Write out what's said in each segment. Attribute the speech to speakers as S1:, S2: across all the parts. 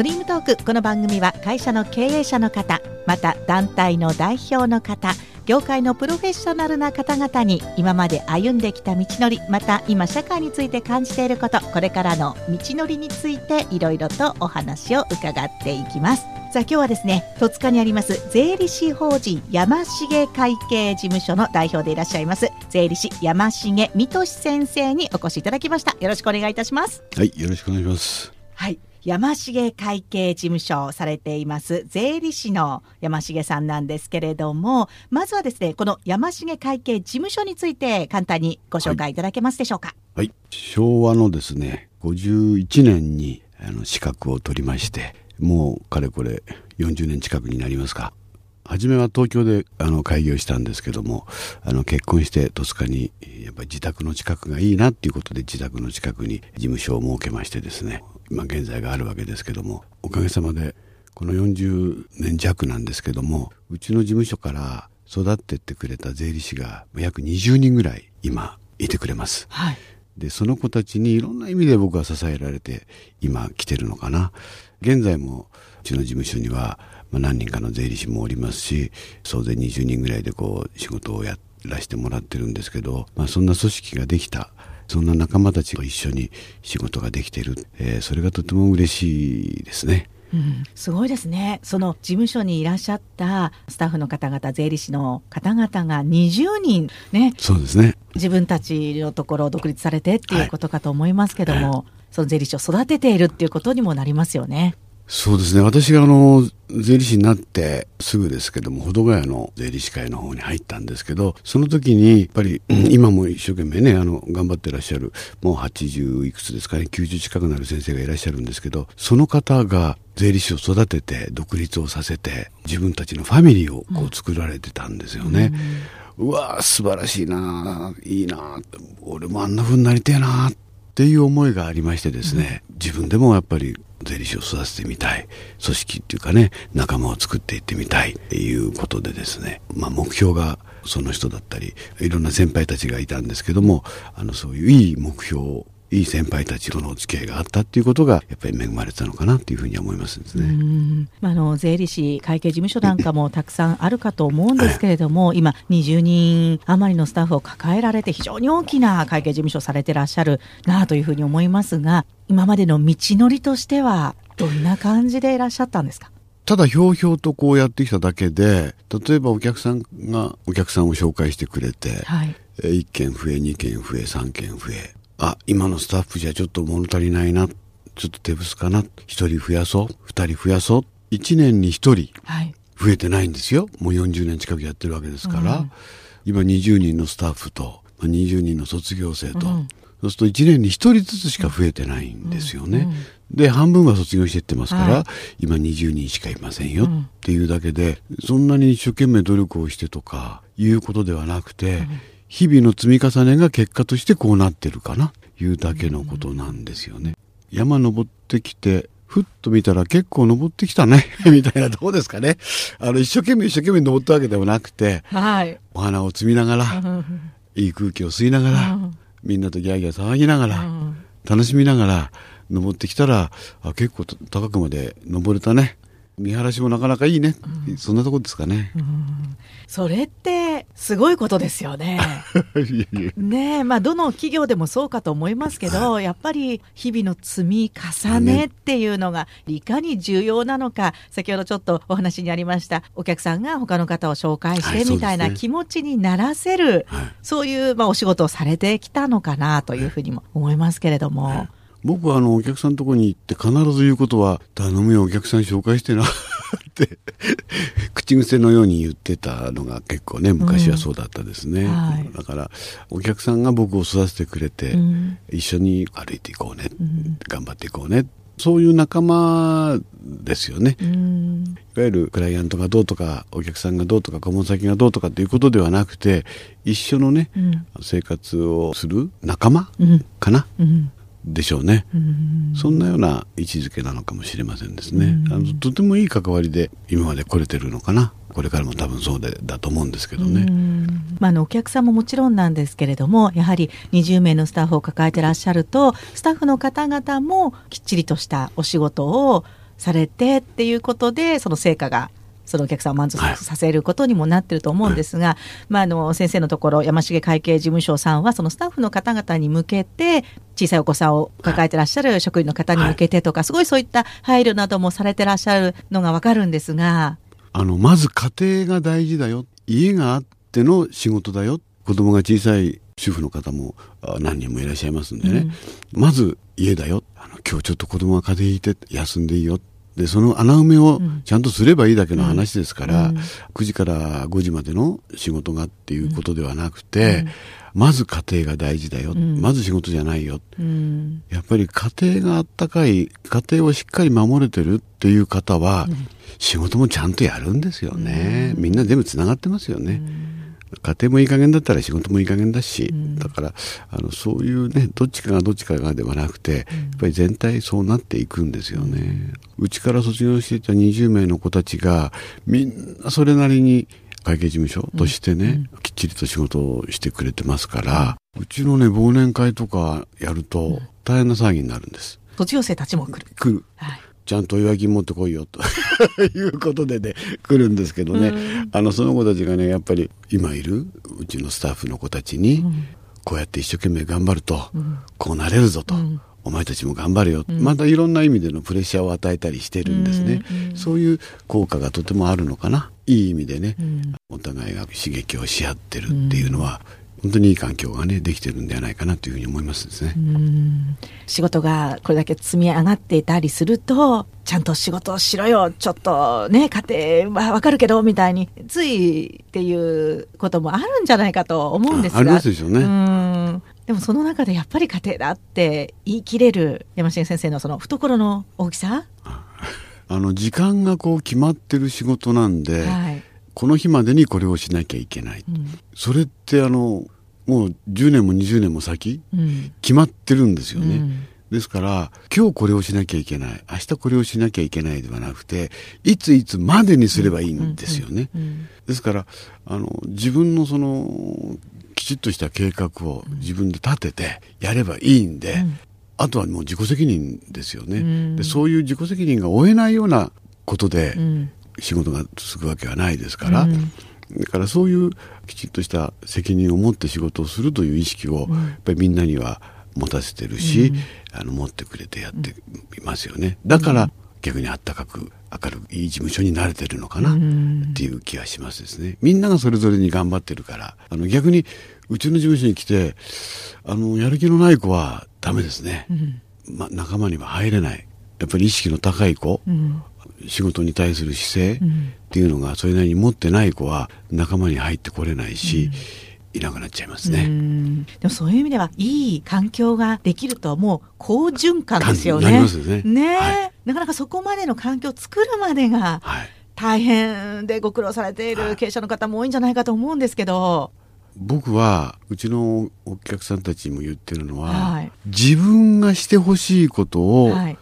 S1: ドリームトークこの番組は会社の経営者の方また団体の代表の方業界のプロフェッショナルな方々に今まで歩んできた道のりまた今社会について感じていることこれからの道のりについていろいろとお話を伺っていきます。さあ今日はですね戸塚にあります税理士法人山重会計事務所の代表でいらっしゃいます税理士山重美俊先生にお越しいただきました。よろしくお願いいたします。
S2: はいよろしくお願いします。
S1: はい山重会計事務所をされています税理士の山重さんなんですけれどもまずはですねこの山重会計事務所について簡単にご紹介いただけますでしょうか。
S2: はい、はい、昭和のですね51年にあの資格を取りましてもうかれこれ40年近くになりますか。初めは東京であの開業したんですけどもあの結婚して戸塚にやっぱり自宅の近くがいいなっていうことで自宅の近くに事務所を設けましてですね今現在があるわけですけどもおかげさまでこの40年弱なんですけどもうちの事務所から育ってってくれた税理士が約20人ぐらい今いてくれます。
S1: はい、
S2: でその子たちにいろんな意味で僕は支えられて今来てるのかな。現在もうちの事務所には、まあ、何人かの税理士もおりますし総勢20人ぐらいでこう仕事をやらせてもらってるんですけど、まあ、そんな組織ができたそんな仲間たちと一緒に仕事ができている、えー、それがとても嬉しいですね。
S1: うん、すごいですねその事務所にいらっしゃったスタッフの方々税理士の方々が20人ね
S2: そうですね
S1: 自分たちのところを独立されてっていうことかと思いますけども、はい、その税理士を育てているっていうことにもなりますよね。
S2: そうですね。私があの、税理士になってすぐですけども、保土ヶ谷の税理士会の方に入ったんですけど、その時に、やっぱり、今も一生懸命ね、あの、頑張ってらっしゃる、もう80いくつですかね、90近くなる先生がいらっしゃるんですけど、その方が税理士を育てて、独立をさせて、自分たちのファミリーをこう作られてたんですよね。うん、うわ素晴らしいないいな俺もあんな風になりてえなっていう思いがありましてですね、うん、自分でもやっぱり税理士を育ててみたい。組織っていうかね仲間を作っていってみたい。っていうことでですね、まあ、目標がその人だったりいろんな先輩たちがいたんですけどもあのそういういい目標いい先輩たちとのお付き合いがあったっていうことがやっぱり恵まれたのかなっていうふうに思いますですね。
S1: あの税理士会計事務所なんかもたくさんあるかと思うんですけれども、はい、今20人余りのスタッフを抱えられて非常に大きな会計事務所されてらっしゃるなというふうに思いますが今までの道のりとしてはどんな感じでいらっしゃったんですか？
S2: ただひょうひょうとこうやってきただけで例えばお客さんがお客さんを紹介してくれて、はい、1件増え2件増え3件増えあ、今のスタッフじゃちょっと物足りないな。ちょっと手薄かな。一人増やそう。二人増やそう。一年に一人増えてないんですよ。もう40年近くやってるわけですから。うん、今20人のスタッフと、20人の卒業生と、うん、そうすると1年に1人ずつしか増えてないんですよね。うんうん、で、半分は卒業してってますから、はい、今20人しかいませんよっていうだけで、そんなに一生懸命努力をしてとかいうことではなくて、日々の積み重ねが結果としてこうなってるかな。いうだけのことなんですよね。山登ってきてふっと見たら結構登ってきたね。みたいなどうですかね。あの一生懸命一生懸命登ったわけではなくて、はい、お花を摘みながら、いい空気を吸いながら、みんなとギャーギャー騒ぎながら、楽しみながら登ってきたらあ結構高くまで登れたね見晴らしもなかなかいいね、うん、そんなとこですかね、うん、
S1: それってすごいことですよね。ねまあどの企業でもそうかと思いますけど、はい、やっぱり日々の積み重ねっていうのがいかに重要なのか。先ほどちょっとお話にありましたお客さんが他の方を紹介してみたいな気持ちにならせる、はい、そういうまあお仕事をされてきたのかなというふうにも思いますけれども。はい
S2: 僕はあのお客さんのとこに行って必ず言うことは「頼むよお客さん紹介してな」って口癖のように言ってたのが結構ね昔はそうだったですね、うん。はい、だからお客さんが僕を育ててくれて、うん、一緒に歩いていこうね、うん、頑張っていこうねそういう仲間ですよね、いわゆるクライアントがどうとかお客さんがどうとか顧問先がどうとかっていうことではなくて一緒のね、生活をする仲間かな、でしょうね。そんなような位置づけなのかもしれませんですね。あのとてもいい関わりで今まで来れてるのかな。これからも多分そうでだと思うんですけどね。
S1: まあ、あのお客さんももちろんなんですけれどもやはり20名のスタッフを抱えてらっしゃるとスタッフの方々もきっちりとしたお仕事をされてっていうことでその成果がそのお客さんを満足させることにもなってると思うんですが、はい、まあ、あの先生のところ山重会計事務所さんはそのスタッフの方々に向けて小さいお子さんを抱えてらっしゃる職員の方に向けてとか、はい、すごいそういった配慮などもされてらっしゃるのがわかるんですが。
S2: あのまず家庭が大事だよ。家があっての仕事だよ子供が小さい主婦の方も何人もいらっしゃいますんでね、うん、まず家だよ。あの今日ちょっと子供が風邪ひいて休んでいいよでその穴埋めをちゃんとすればいいだけの話ですから、うん、9時から5時までの仕事がっていうことではなくて、うん、まず家庭が大事だよ、うん、まず仕事じゃないよ、やっぱり家庭があったかい家庭をしっかり守れてるっていう方は、仕事もちゃんとやるんですよね、みんな全部つながってますよね。家庭もいい加減だったら仕事もいい加減だし、うん、だからあのそういうねどっちかがどっちかがではなくて、うん、やっぱり全体そうなっていくんですよね。うちから卒業していた20名の子たちがみんなそれなりに会計事務所としてね、うん、きっちりと仕事をしてくれてますから、うちのね忘年会とかやると大変な騒ぎになるんです。
S1: 卒業生たちも来る。
S2: 来る。はいちゃんと祝い金持ってこいよと。いうことでね来るんですけどね、うん、あのその子たちがねやっぱり今いるうちのスタッフの子たちに、こうやって一生懸命頑張ると、うん、こうなれるぞと。うん。お前たちも頑張れよ、うん、またいろんな意味でのプレッシャーを与えたりしてるんですね、うんうん、そういう効果がとてもあるのかな。いい意味でね、うん、お互いが刺激をし合ってるっていうのは、本当にいい環境がねできてるんではないかなというふうに思いますですね。
S1: 仕事がこれだけ積み上がっていたりするとちゃんと仕事をしろよちょっとね家庭はわかるけどみたいについっていうこともあるんじゃないかと思うんですが。
S2: ありますでしょうね
S1: でもその中でやっぱり家庭だって言い切れる山下先生のその懐の大きさ？
S2: あの時間がこう決まってる仕事なんで、はいこの日までにこれをしなきゃいけない、うん、それってあのもう10年も20年も先、うん、決まってるんですよね、うん、ですから今日これをしなきゃいけない。明日これをしなきゃいけないではなくていついつまでにすればいいんですよね、ですからあの自分のそのきちっとした計画を自分で立ててやればいいんで、あとはもう自己責任ですよね、でそういう自己責任が負えないようなことで、仕事が続くわけはないですから、うん、だからそういうきちっとした責任を持って仕事をするという意識を、やっぱりみんなには持たせてるし、うん、あの持ってくれてやっていますよね。だから逆にあったかく明るくいい事務所に慣れてるのかなっていう気がしますですね。みんながそれぞれに頑張ってるからあの逆にうちの事務所に来てあのやる気のない子はダメですね、うん、ま、仲間には入れない。やっぱり意識の高い子、うん、仕事に対する姿勢っていうのがそれなりに持ってない子は仲間に入ってこれないし、いなくなっちゃいますね。
S1: でもそういう意味ではいい環境ができるともう好循環ですよね。
S2: ね。ね、
S1: はい、なかなかそこまでの環境を作るまでが大変でご苦労されている経営者の方も多いんじゃないかと思うんですけど。
S2: 僕はうちのお客さんたちにも言ってるのは、はい、自分がしてほしいことを、はい。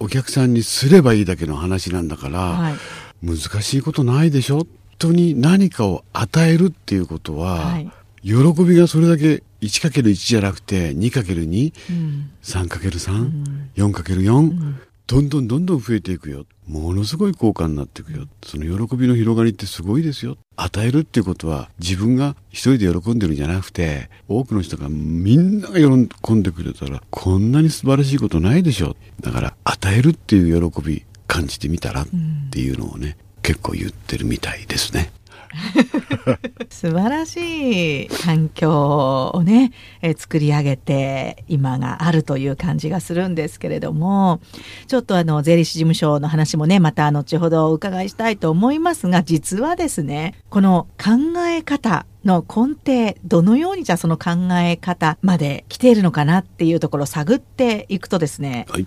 S2: お客さんにすればいいだけの話なんだから、はい、難しいことないでしょ？本当に何かを与えるっていうことは、はい、喜びがそれだけ 1×1 じゃなくて 2×2、うん、3×3、うん、4×4、うん、どんどんどんどん増えていくよ。ものすごい効果になっていくよ。その喜びの広がりってすごいですよ。与えるっていうことは自分が一人で喜んでるんじゃなくて、多くの人がみんなが喜んでくれたら、こんなに素晴らしいことないでしょ。だから与えるっていう喜び感じてみたらっていうのをね、結構言ってるみたいですね。
S1: 素晴らしい環境をね、え作り上げて今があるという感じがするんですけれどもちょっとあの税理士事務所の話もねまた後ほどお伺いしたいと思いますが実はですねこの考え方の根底どのようにじゃあその考え方まで来ているのかなっていうところを探っていくとですね、はい、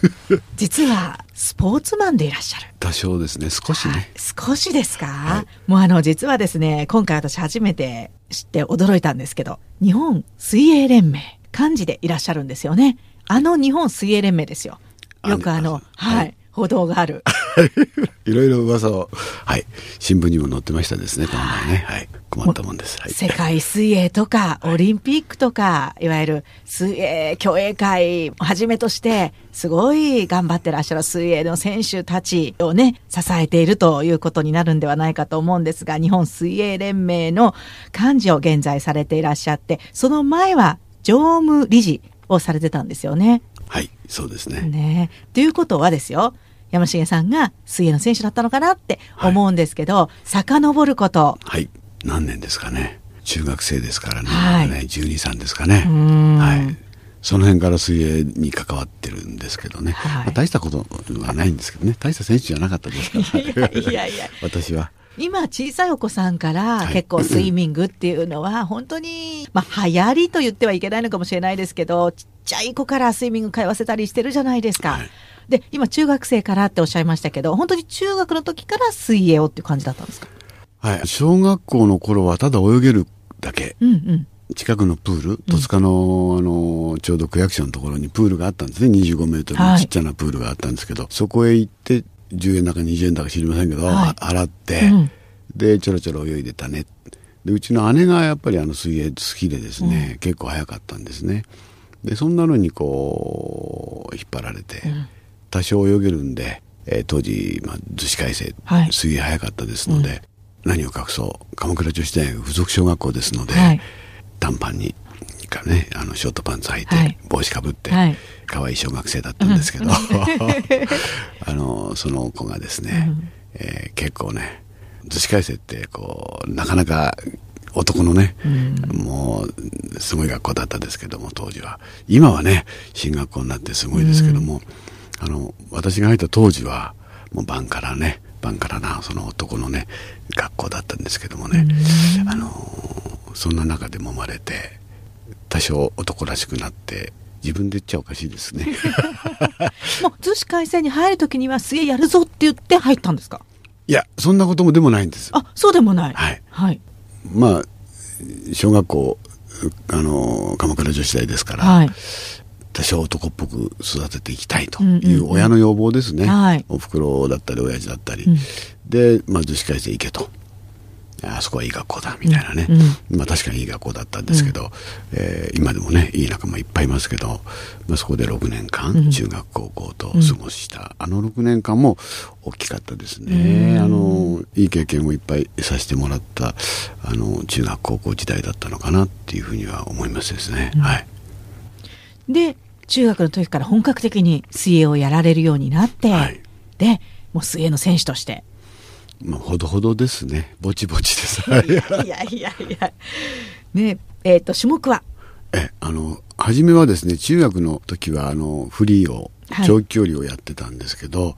S1: 実はスポーツマンでいらっしゃる。
S2: 多少ですね。少しね。
S1: 少しですか、はい、もうあの実はですね今回私初めて知って驚いたんですけど日本水泳連盟幹事でいらっしゃるんですよね。あの日本水泳連盟ですよ。よくあのはい。報道がある
S2: いろいろ噂を、はい、新聞にも載ってましたですね、この前ね。はい。困ったもんです。はい、
S1: 世界水泳とか、オリンピックとか、いわゆる水泳競泳会をはじめとして、すごい頑張ってらっしゃる水泳の選手たちをね、支えているということになるんではないかと思うんですが、日本水泳連盟の幹事を現在されていらっしゃって、その前は常務理事をされてたんですよね。
S2: はい、そうですね。
S1: ねということはですよ、山重さんが水泳の選手だったのかなって思うんですけど、はい、遡ること。
S2: はい。何年ですかね。中学生ですからね。はい、ね12、3ですかね。はい。その辺から水泳に関わってるんですけどね、はい、まあ、大したことはないんですけどね大した選手じゃなかったですからいやいや 私は。
S1: 今小さいお子さんから結構スイミングっていうのは 本当に、まあ、流行りと言ってはいけないのかもしれないですけどちっちゃい子からスイミング通わせたりしてるじゃないですか。はいで、今中学生からっておっしゃいましたけど、本当に中学の時から水泳をっていう感じだったんですか？
S2: はい。小学校の頃はただ泳げるだけ。うんうん。近くのプール、戸塚の、あの、ちょうど区役所のところにプールがあったんですね。25メートルのちっちゃなプールがあったんですけど、はい、そこへ行って、10円だか20円だか知りませんけど、はい、洗って、うん、で、ちょろちょろ泳いでたね。で、うちの姉がやっぱりあの水泳好きでですね、うん、結構早かったんですね。で、そんなのにこう、引っ張られて、うん多少泳げるんで、えー、当時、まあ、逗子海星、はい、水泳早かったですので、うん、何を隠そう。鎌倉女子大学附属小学校ですので、はい、短パンにかねあのショートパンツ履いて、はい、帽子かぶって、はい、可愛い小学生だったんですけど、うん、あのその子がですね、うん、えー、結構ね逗子海星ってこうなかなか男のね、うん、もうすごい学校だったんですけども当時は。今はね進学校になってすごいですけども、うんあの、私が入った当時は、もう晩からね、晩からな、その男のね、学校だったんですけどもね、あの、そんな中で揉まれて、多少男らしくなって、自分で言っちゃおかしいですね。
S1: もう、逗子海星に入る時には水泳やるぞって言って入ったんですか？
S2: いや、そんなこともでもないんです。
S1: あ、そうでもない。
S2: はい。はい。まあ、小学校、あの、鎌倉女子大ですから、はい、多少男っぽく育てていきたいという親の要望ですね、はい、おふくろだったり親父だったり、うん、で、まあ、女子会生行けと。あそこはいい学校だみたいなね、うんうん、まあ確かにいい学校だったんですけど、うん、えー、今でもねいい仲間いっぱいいますけど、まあ、そこで6年間、中学高校と過ごした、あの6年間も大きかったですね、あのいい経験をいっぱいさせてもらったあの中学高校時代だったのかなっていうふうには思いますですね、はい。
S1: で中学の時から本格的に水泳をやられるようになって、はい、でもう水泳の選手として。
S2: まあ、ほどほどですね。ぼちぼちです。
S1: いやいやいや。ねえっ、ー、と、種目は？
S2: え、あの、初めはですね、中学の時は、あの、フリーを、長距離をやってたんですけど、はい、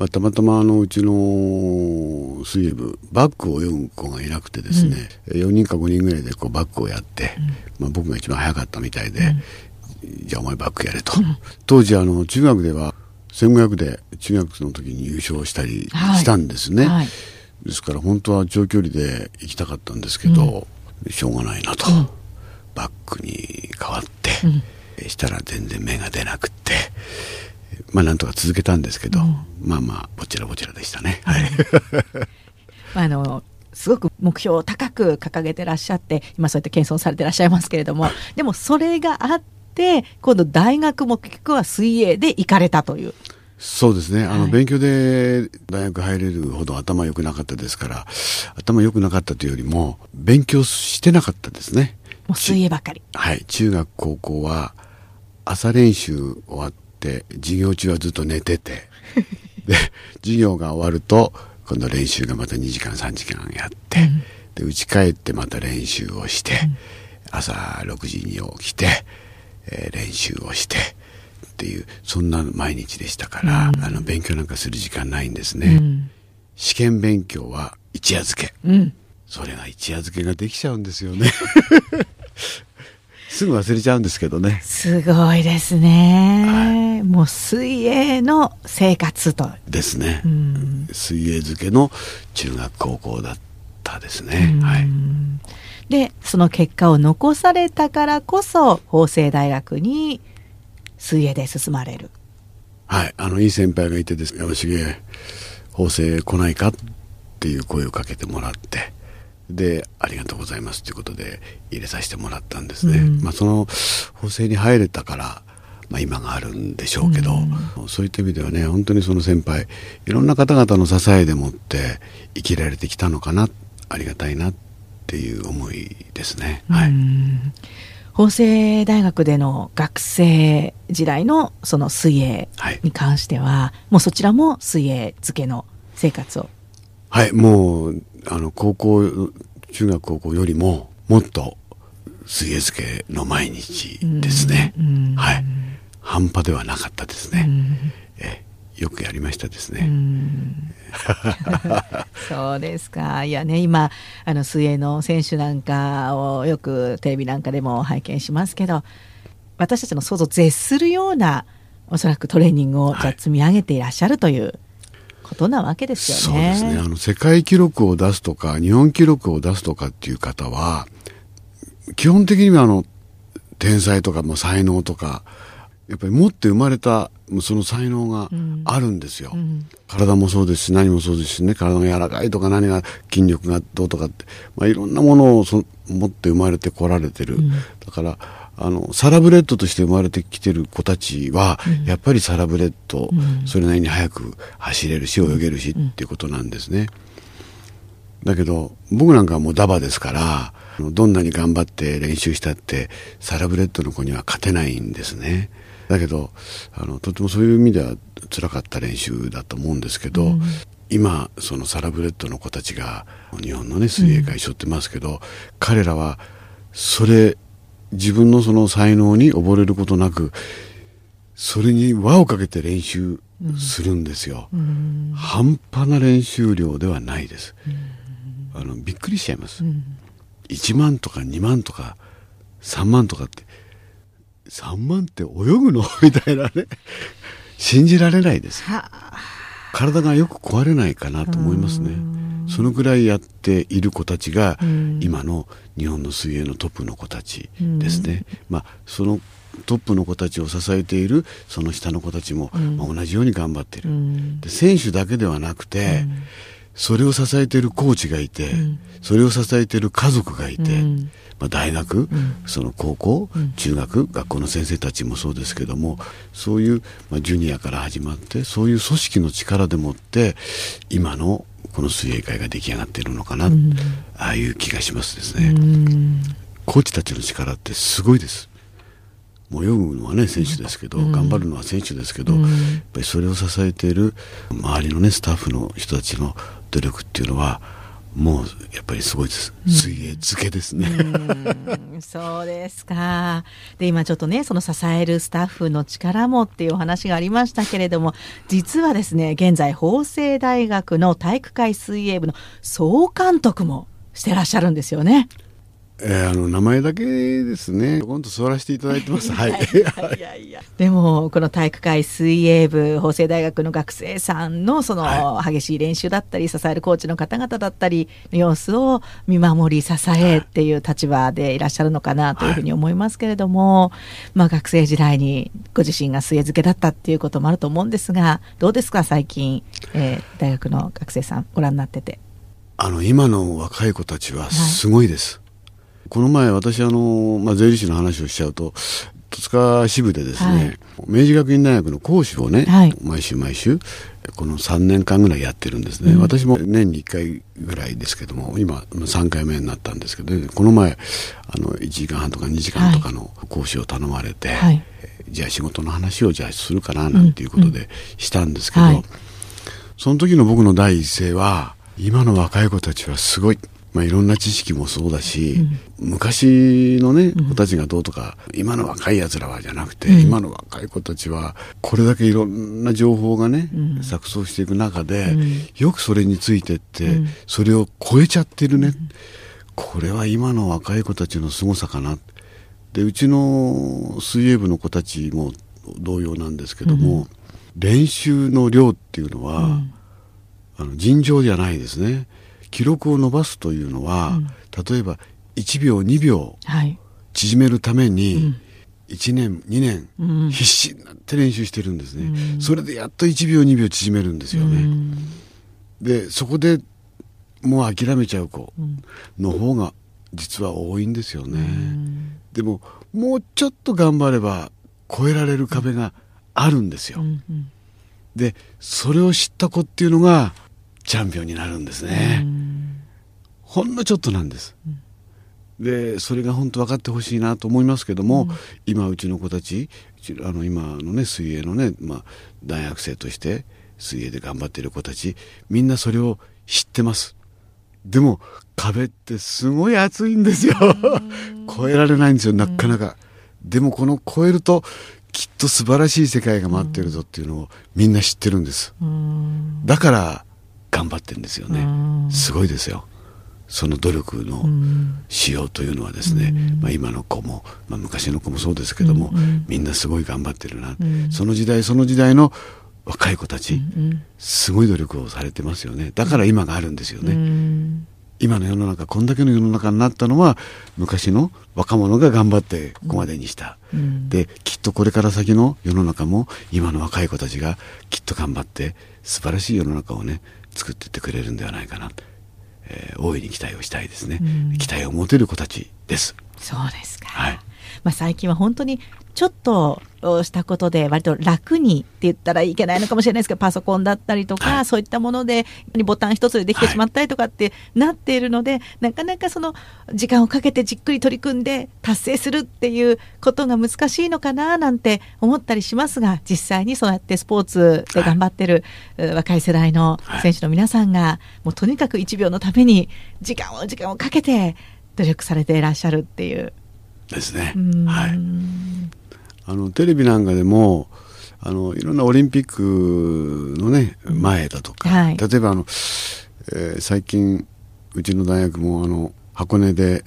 S2: まあ、たまたまあのうちの水泳部バックを泳ぐ子がいなくてですね、うん、4人か5人ぐらいでこうバックをやって、うん、まあ、僕が一番早かったみたいで、うん、じゃあお前バックやれと、うん、当時あの中学では1500で中学の時に優勝したりしたんですね、はい。はい、ですから本当は長距離で行きたかったんですけど、うん、しょうがないなと、うん、バックに変わって、したら全然芽が出なくってまあなんとか続けたんですけど、まあまあぼちらぼちらでしたね。はい、
S1: あのすごく目標を高く掲げてらっしゃって今そうやって謙遜されてらっしゃいますけれどもでもそれがあって今度大学も結局は水泳で行かれたという。
S2: そうですね。あの、はい、勉強で大学入れるほど頭良くなかったですから、頭良くなかったというよりも、勉強してなかったですね。
S1: もう水泳ばかり。
S2: はい。中学、高校は、朝練習終わって、授業中はずっと寝てて、で、授業が終わると、今度練習がまた2時間、3時間やって、うん、で、家帰ってまた練習をして、うん、朝6時に起きて、えー、練習をしてっていうそんな毎日でしたから、うん、あの勉強なんかする時間ないんですね、うん、試験勉強は一夜漬け、うん、それが一夜漬けができちゃうんですよね。すぐ忘れちゃうんですけどね。
S1: すごいですね、はい、もう水泳の生活と。
S2: ですね、水泳漬けの中学高校だったですね、はい
S1: でその結果を残されたからこそ法政大学に水泳で進まれる。
S2: はい。あのいい先輩がいてです。山重法政来ないかっていう声をかけてもらって。でありがとうございます。ということで入れさせてもらったんですね、うん、まあ、その法政に入れたからまあ、今があるんでしょうけど、うん、そういった意味ではね本当にその先輩いろんな方々の支えでもって生きられてきたのかな。ありがたいなっていう思いですね。はい、
S1: 法政大学での学生時代のその水泳に関しては、はい、もうそちらも水泳漬けの生活を。
S2: はいもうあの高校中学高校よりももっと水泳漬けの毎日ですね、はい。半端ではなかったですね、えよくやりましたですね。
S1: そうですか。いやね、今、あの、水泳の選手なんかをよくテレビなんかでも拝見しますけど、私たちの想像を絶するような、おそらくトレーニングをじゃ積み上げていらっしゃるということなわけですよね。
S2: そうですね。あの、世界記録を出すとか、日本記録を出すとかっていう方は、基本的にはあの、天才とか、も才能とか、やっぱり持って生まれたその才能があるんですよ、うん、体もそうですし何もそうですしね体が柔らかいとか何が筋力がどうとかって、まあ、いろんなものをそ持って生まれてこられてる、うん、だからあのサラブレッドとして生まれてきてる子たちは、うん、やっぱりサラブレッド、それなりに速く走れるし泳げるしっていうことなんですね、だけど僕なんかはもうダバですからどんなに頑張って練習したってサラブレッドの子には勝てないんですね。だけどあのとてもそういう意味では辛かった練習だと思うんですけど、うん、今そのサラブレッドの子たちが日本のね水泳界背負ってますけど、うん、彼らはそれ自分のその才能に溺れることなくそれに輪をかけて練習するんですよ、うん、半端な練習量ではないです、あのびっくりしちゃいます、うん、1万とか2万とか3万とかって3万って泳ぐの？みたいなね。信じられないです。体がよく壊れないかなと思いますね。そのぐらいやっている子たちが今の日本の水泳のトップの子たちですね、まあそのトップの子たちを支えているその下の子たちも、まあ、同じように頑張っている、で選手だけではなくて、それを支えているコーチがいて、それを支えている家族がいて、まあ、大学、うん、その高校、うん、中学学校の先生たちもそうですけどもそういう、まあ、ジュニアから始まってそういう組織の力でもって今のこの水泳界が出来上がっているのかな、うん、ああいう気がしますですね。コーチたちの力ってすごいです。泳ぐのはね選手ですけど、頑張るのは選手ですけど、やっぱりそれを支えている周りのねスタッフの人たちの努力っていうのはもうやっぱりすごいです。水泳漬けですね。
S1: う そうですか。で、今ちょっとね、その支えるスタッフの力もっていうお話がありましたけれども、実はですね、現在法政大学の体育会水泳部の総監督もしてらっしゃるんですよね。
S2: えー、あの名前だけですね。今度座らせていただいてます。はい。いや
S1: いや。でもこの体育会水泳部法政大学の学生さんのその激しい練習だったり支えるコーチの方々だったりの様子を見守り支えっていう立場でいらっしゃるのかなというふうに思いますけれども、はい、まあ学生時代にご自身が水泳漬けだったっていうこともあると思うんですが、どうですか最近、えー、大学の学生さんご覧になってて。
S2: あの今の若い子たちはすごいです。はいこの前私あの、まあ、税理士の話をしちゃうと戸塚支部でですね、はい、明治学院大学の講師をね、はい、毎週毎週この3年間ぐらいやってるんですね、うん、私も年に1回ぐらいですけども今3回目になったんですけど、ね、この前あの1時間半とか2時間とかの講師を頼まれて、はい、じゃあ仕事の話をじゃあするかななんていうことでしたんですけど、うんうん、その時の僕の第一声は今の若い子たちはすごいまあ、いろんな知識もそうだし、うん、昔のね、子たちがどうとか、今の若い奴らはじゃなくて、うん、今の若い子たちは、これだけいろんな情報がね、錯綜していく中で、よくそれについてって、それを超えちゃってるね。これは今の若い子たちの凄さかな。で、うちの水泳部の子たちも同様なんですけども、練習の量っていうのは、あの尋常じゃないですね。記録を伸ばすというのは、うん、例えば1秒2秒縮めるために、1年2年、うん、必死になって練習してるんですね、うん、それでやっと1秒2秒縮めるんですよね、でそこでもう諦めちゃう子の方が実は多いんですよね、でももうちょっと頑張れば超えられる壁があるんですよ、でそれを知った子っていうのがチャンピオンになるんですね、ほんのちょっとなんです、でそれが本当分かってほしいなと思いますけども、うん、今うちの子たちあの今のね水泳のね、まあ、大学生として水泳で頑張っている子たちみんなそれを知ってます。でも壁ってすごい厚いんですよ。越えられないんですよなかなか、でもこの越えるときっと素晴らしい世界が待ってるぞっていうのをみんな知ってるんです。だから頑張ってるんですよね。すごいですよその努力のしようというのはですね、うん、まあ、今の子も、まあ、昔の子もそうですけども、うん、みんなすごい頑張ってるな、うん、その時代その時代の若い子たち、すごい努力をされてますよね。だから今があるんですよね、今の世の中こんだけの世の中になったのは昔の若者が頑張ってここまでにした、できっとこれから先の世の中も今の若い子たちがきっと頑張って素晴らしい世の中をね作っていってくれるんではないかなえー、大いに期待をしたいですね、期待を持てる子たちです。
S1: そうですか、はいまあ、最近は本当にちょっとしたことで割と楽にって言ったらいけないのかもしれないですけどパソコンだったりとか、はい、そういったものでボタン一つでできてしまったりとかってなっているので、はい、なかなかその時間をかけてじっくり取り組んで達成するっていうことが難しいのかななんて思ったりしますが実際にそうやってスポーツで頑張ってる、はい、若い世代の選手の皆さんが、もうとにかく1秒のために時間を時間をかけて努力されていらっしゃるっていう。
S2: ですね。はい。あのテレビなんかでもあのいろんなオリンピックのね前だとか、はい、例えばあの、えー、最近うちの大学もあの箱根で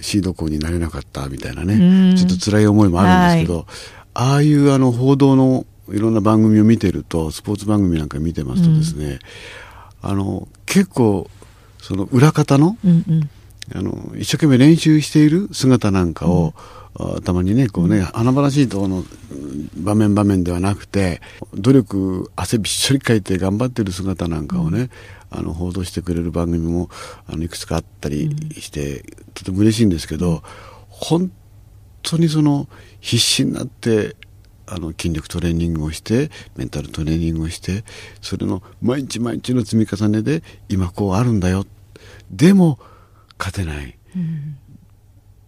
S2: シード校になれなかったみたいなねちょっと辛い思いもあるんですけど、はい、ああいうあの報道のいろんな番組を見てるとスポーツ番組なんか見てますとですね、あの結構その裏方のうんうん、あの一生懸命練習している姿なんかを、うん。たまにね、こうね、華々しいとの場面場面ではなくて、努力、汗びっしょりかいて頑張ってる姿なんかをね、あの、報道してくれる番組も、あの、いくつかあったりして、とても嬉しいんですけど、本当にその、必死になって、あの筋力トレーニングをしてメンタルトレーニングをしてそれの毎日毎日の積み重ねで今こうあるんだよ。でも勝てない、うん、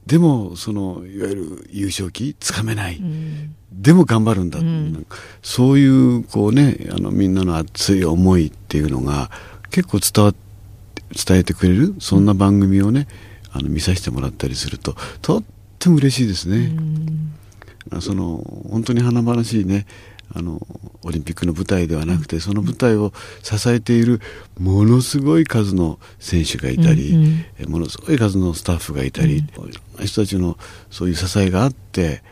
S2: でもそのいわゆる優勝旗つかめない、うん、でも頑張るんだ、うん、そういうこうねあのみんなの熱い思いっていうのが結構伝わ伝えてくれるそんな番組をねあの見させてもらったりするととっても嬉しいですね。うん、その本当に華々しいねあのオリンピックの舞台ではなくてその舞台を支えているものすごい数の選手がいたり、うんうん、ものすごい数のスタッフがいたり、うん、いろんな人たちのそういう支えがあって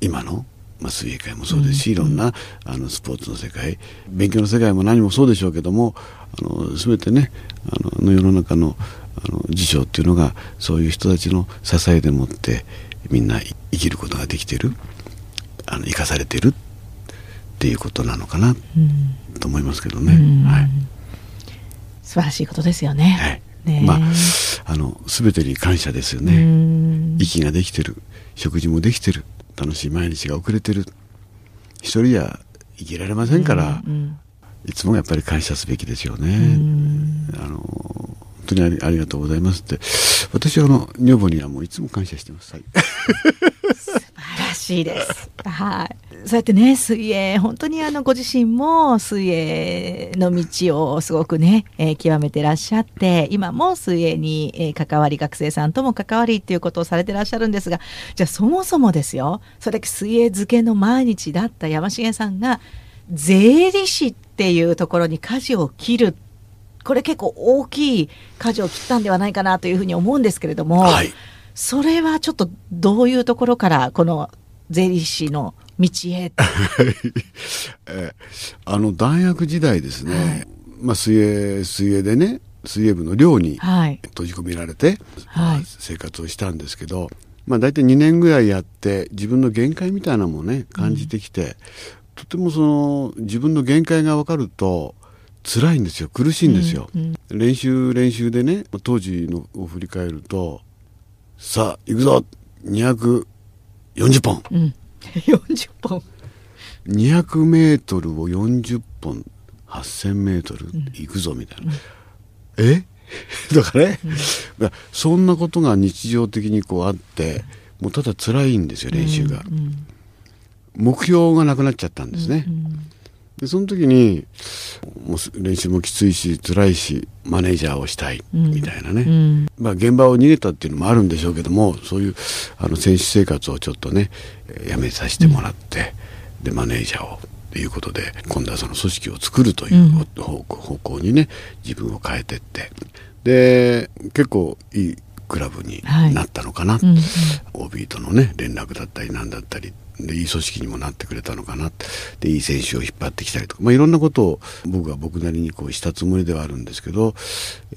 S2: 今の、まあ、水泳界もそうですし、いろんなあのスポーツの世界勉強の世界も何もそうでしょうけどもあの全てねあの世の中のあの事象っていうのがそういう人たちの支えでもってみんな生きることができているあの生かされているっていうことなのかなと思いますけどね。はい、
S1: 素晴らしいことですよね。はい、ね
S2: まああの全てに感謝ですよね。息ができてる、食事もできてる、楽しい毎日が遅れてる。一人や生きられませんから、いつもやっぱり感謝すべきですよね。あの本当にありがとうございますって。私はあの女房にはもういつも感謝してます。はい。
S1: 素晴らしいです。はい。そうやってね水泳本当にあのご自身も水泳の道をすごくね、えー、極めてらっしゃって今も水泳に、えー、関わり学生さんとも関わりっていうことをされてらっしゃるんですがじゃあそもそもですよそれだけ水泳漬けの毎日だった山重さんが税理士っていうところに舵を切るこれ結構大きい舵を切ったんではないかなというふうに思うんですけれども、はい、それはちょっとどういうところからこの税理士の道へ。
S2: えあの大学時代ですね、はい、まあ、水泳水泳でね水泳部の寮に閉じ込められて、はい、生活をしたんですけど、まあ、大体2年ぐらいやって自分の限界みたいなのもね感じてきて、うん、とてもその自分の限界が分かると辛いんですよ。苦しいんですよ、うんうん、練習練習でね当時のを振り返るとさあ行くぞ！240本、うん、
S1: 40本。
S2: 200メートルを40本8000メートル行くぞみたいな、うん、え？だからね、うん、そんなことが日常的にこうあってもうただ辛いんですよ練習が、うんうん、目標がなくなっちゃったんですね、うんうん、でその時にもう練習もきついし辛いしマネージャーをしたいみたいなね、うん、まあ、現場を逃げたっていうのもあるんでしょうけどもそういうあの選手生活をちょっとねやめさせてもらって、でマネージャーをということで今度はその組織を作るという方向にね自分を変えてって。で結構いいクラブになったのかな、はいうん。うん、OB とのね連絡だったり何だったりでいい組織にもなってくれたのかなでいい選手を引っ張ってきたりとか、まあ、いろんなことを僕は僕なりにこうしたつもりではあるんですけど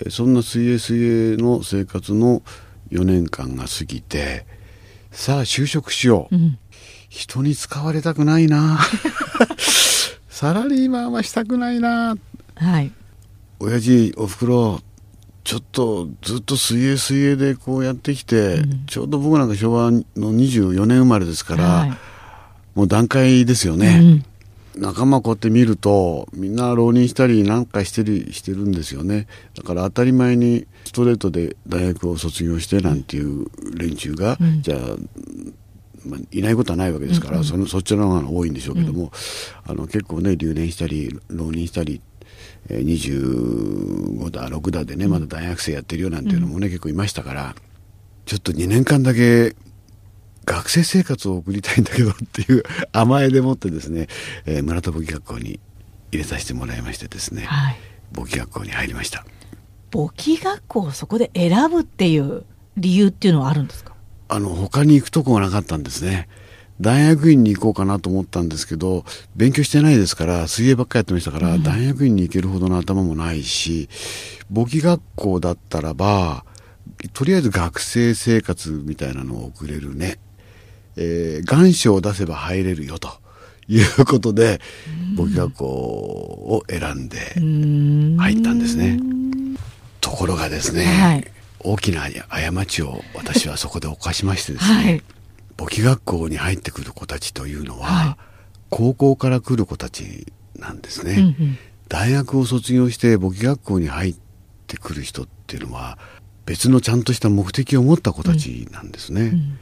S2: そんな水泳水泳の生活の4年間が過ぎてさあ就職しよう、うん。人に使われたくないな。サラリーマンはしたくないな。
S1: はい。
S2: 親父おふくろちょっとずっと水泳水泳でこうやってきて、うん、ちょうど僕なんか昭和の24年生まれですから、はい、もう段階ですよね、うん、仲間こうやって見るとみんな浪人したりなんかしてりしてるんですよね。だから当たり前にストレートで大学を卒業してなんていう連中が、うん、じゃあまあ、いないことはないわけですから、うん。うん、そのそっちの方が多いんでしょうけども、うん、あの結構ね留年したり浪人したり、えー、25だ6だでねまだ大学生やってるよなんていうのもね、うん、結構いましたからちょっと2年間だけ学生生活を送りたいんだけどっていう 甘えでもってですね、えー、村田簿記学校に入れさせてもらいましてですね、はい、簿記学校に入りました
S1: 簿記学校をそこで選ぶっていう理由っていうのはあるんですか？
S2: あの、他に行くとこがなかったんですね。大学院に行こうかなと思ったんですけど、勉強してないですから、水泳ばっかりやってましたから、うん、大学院に行けるほどの頭もないし、簿記学校だったらば、とりあえず学生生活みたいなのを送れるね。えー、願書を出せば入れるよということで、簿記学校を選んで入ったんですね。ところがですね、はい。大きな過ちを私はそこで犯しましてですね、はい、簿記学校に入ってくる子たちというのは、はい、高校から来る子たちなんですね、うんうん、大学を卒業して簿記学校に入ってくる人っていうのは別のちゃんとした目的を持った子たちなんですね、うんうん、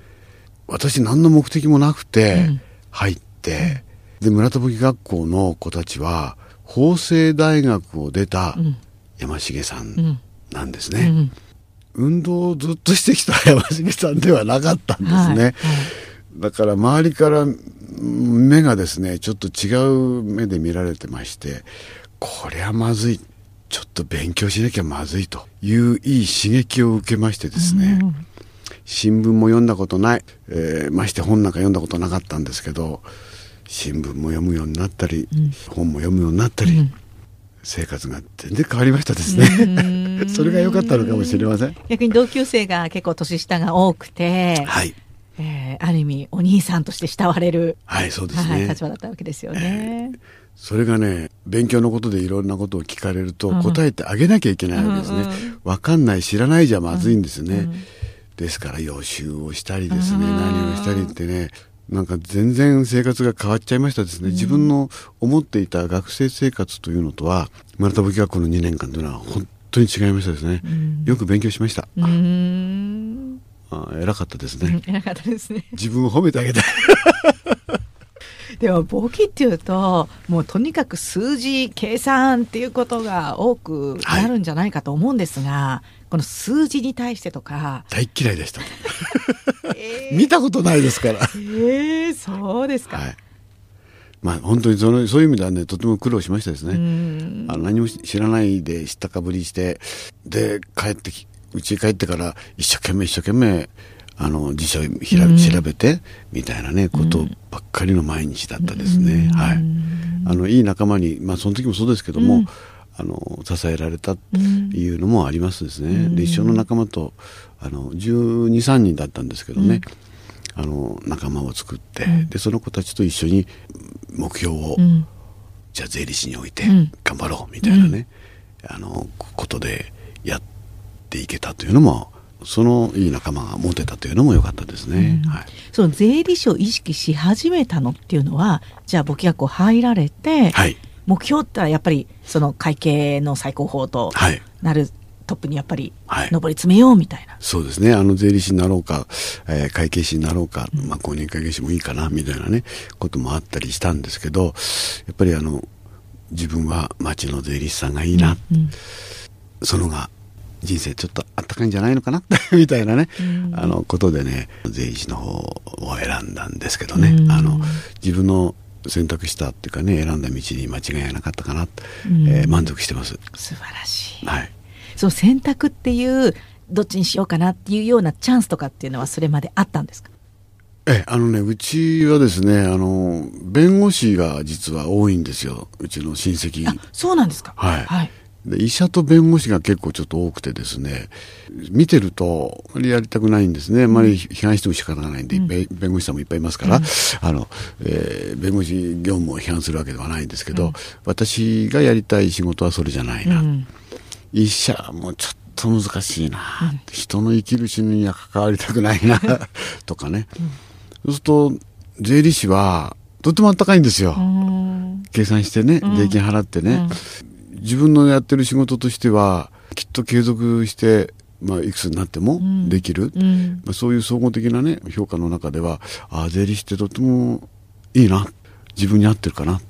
S2: 私何の目的もなくて入って、うん、で村田簿記学校の子たちは法政大学を出た山重さんなんですね、うん。うん。運動をずっとしてきた山重さんではなかったんですね、はいはい、だから周りから目がですねちょっと違う目で見られてましてこれはまずい。ちょっと勉強しなきゃまずいといういい刺激を受けましてですね、うん、新聞も読んだことない、えー、まして本なんか読んだことなかったんですけど新聞も読むようになったり、うん、本も読むようになったり、うん、生活が全然変わりましたですね。それが良かったのかもしれません。
S1: 逆に同級生が結構年下が多くて、
S2: はい。
S1: えー、ある意味お兄さんとして慕われる、
S2: はいそうですね、
S1: 立場だったわけですよね。
S2: えーそれがね勉強のことでいろんなことを聞かれると答えてあげなきゃいけないわけですね、うん、分かんない知らないじゃまずいんですね、うん、ですから予習をしたりですね、何をしたりってねなんか全然生活が変わっちゃいましたですね、自分の思っていた学生生活というのとは村田武器学校の2年間というのは本当に違いましたですね、うん、よく勉強しました。うん。あ偉かったですね、
S1: 偉かったですね。
S2: 自分を褒めてあげたい。
S1: でも簿記っていうともうとにかく数字計算っていうことが多くなるんじゃないかと思うんですが、はい、この数字に対してとか。
S2: 大嫌いでした、えー、見たことないですから。え
S1: ー、そうですか、はい。
S2: まあ、本当にそのそういう意味ではねとても苦労しましたですね。あの何も知らないで知ったかぶりしてで帰ってき家帰ってから一生懸命一生懸命あの辞書を調べてみたいなねことばっかりの毎日だったですね、はい、あのいい仲間に、まあ、その時もそうですけども、あの支えられたっていうのもありますですね、で一緒の仲間とあの1 2 3人だったんですけどね、あの仲間を作って、でその子たちと一緒に目標をじゃあ税理士において頑張ろうみたいなね、うん、あのことでやっていけたというのもそのいい仲間が持てたというのも良かったですね、うん、はい、
S1: その税理士を意識し始めたのっていうのはじゃあ簿記学校入られて、はい、目標ってやっぱりその会計の最高峰となる、トップにやっぱり上り詰めようみたいな、はい、
S2: そうですね。あの税理士になろうか、えー、会計士になろうか、うん、まあ、公認会計士もいいかなみたいなねこともあったりしたんですけどやっぱりあの自分は町の税理士さんがいいな、うん。うん、そのが人生ちょっとあったかいんじゃないのかな みたいなね、うん、あのことでね税理士の方を選んだんですけどね、うん、あの自分の選択したっていうかね選んだ道に間違いなかったかな、うん、えー、満足してます
S1: 素晴らし
S2: い、はい、
S1: その選択っていうどっちにしようかなっていうようなチャンスとかっていうのはそれまであったんですか？
S2: えあのね、うちはですね、あの、弁護士が実は多いんですよ。うちの親戚。
S1: そうなんですか。
S2: はい。はい、で医者と弁護士が結構ちょっと多くてですね見てるとあまりやりたくないんですね。あまり批判しても仕方がないんで、うん、弁護士さんもいっぱいいますから、うん、あのえー、弁護士業務を批判するわけではないんですけど、うん、私がやりたい仕事はそれじゃないな、医者もちょっと難しいな、人の生きる死ぬには関わりたくないな。とかね、そうすると税理士はとてもあったかいんですよ。計算してね、税金払ってね、自分のやってる仕事としてはきっと継続して、まあ、いくつになってもできる、うん、まあ、そういう総合的な、ね、評価の中ではああ税理士ってとてもいいな。自分に合ってるかな。っ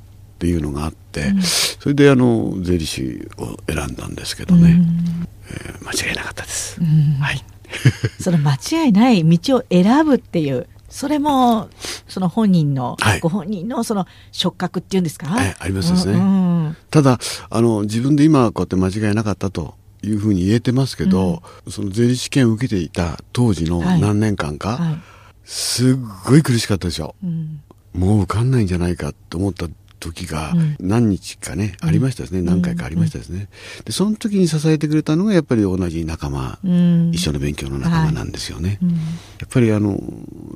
S2: ていうのがあって、うん、それであの税理士を選んだんですけどね、うん、えー、間違いなかったです。はい、
S1: その間違いない道を選ぶっていうそれもその本人の、はい、ご本人のその触覚っていうんですか、
S2: はい、ありますですね、うんうん、ただあの自分で今こうやって間違いなかったというふうに言えてますけど、うん、その税理士試験を受けていた当時の何年間か、はい。はい、すっごい苦しかったでしょ、うん、もう受かんないんじゃないかと思った時が何日かね、うん、ありましたですね、何回かありましたですね、でその時に支えてくれたのがやっぱり同じ仲間、一緒の勉強の仲間なんですよね、はい、やっぱりあの